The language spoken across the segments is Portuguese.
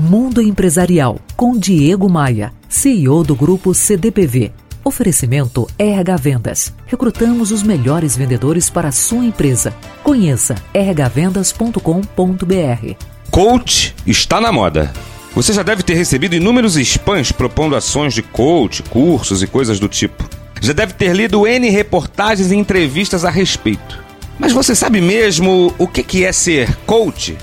Mundo Empresarial, com Diego Maia, CEO do Grupo CDPV. Oferecimento RH Vendas. Recrutamos os melhores vendedores para a sua empresa. Conheça rhvendas.com.br. Coach está na moda. Você já deve ter recebido inúmeros spams propondo ações de coach, cursos e coisas do tipo. Já deve ter lido N reportagens e entrevistas a respeito. Mas você sabe mesmo o que é ser coach?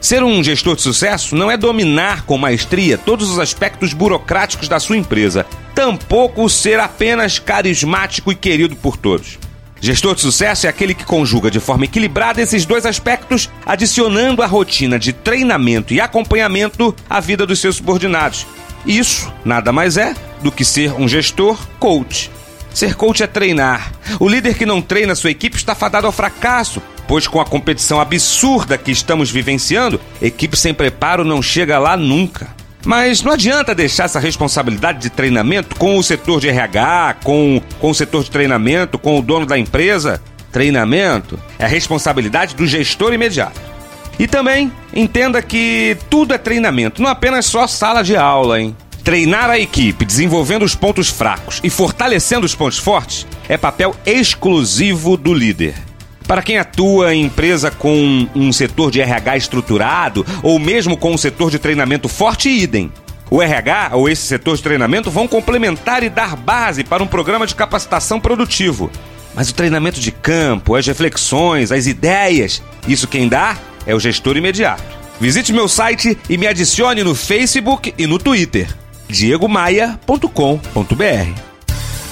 Ser um gestor de sucesso não é dominar com maestria todos os aspectos burocráticos da sua empresa, tampouco ser apenas carismático e querido por todos. Gestor de sucesso é aquele que conjuga de forma equilibrada esses dois aspectos, adicionando à rotina de treinamento e acompanhamento à vida dos seus subordinados. Isso nada mais é do que ser um gestor coach. Ser coach é treinar. O líder que não treina sua equipe está fadado ao fracasso, pois com a competição absurda que estamos vivenciando, equipe sem preparo não chega lá nunca. Mas não adianta deixar essa responsabilidade de treinamento com o setor de RH, com, com o setor de treinamento, com o dono da empresa. Treinamento é responsabilidade do gestor imediato. E também entenda que tudo é treinamento, não apenas só sala de aula, hein? Treinar a equipe, desenvolvendo os pontos fracos e fortalecendo os pontos fortes é papel exclusivo do líder. Para quem atua em empresa com um setor de RH estruturado ou mesmo com um setor de treinamento forte, idem. O RH ou esse setor de treinamento vão complementar e dar base para um programa de capacitação produtivo. Mas o treinamento de campo, as reflexões, as ideias, isso quem dá é o gestor imediato. Visite meu site e me adicione no Facebook e no Twitter diegomaia.com.br.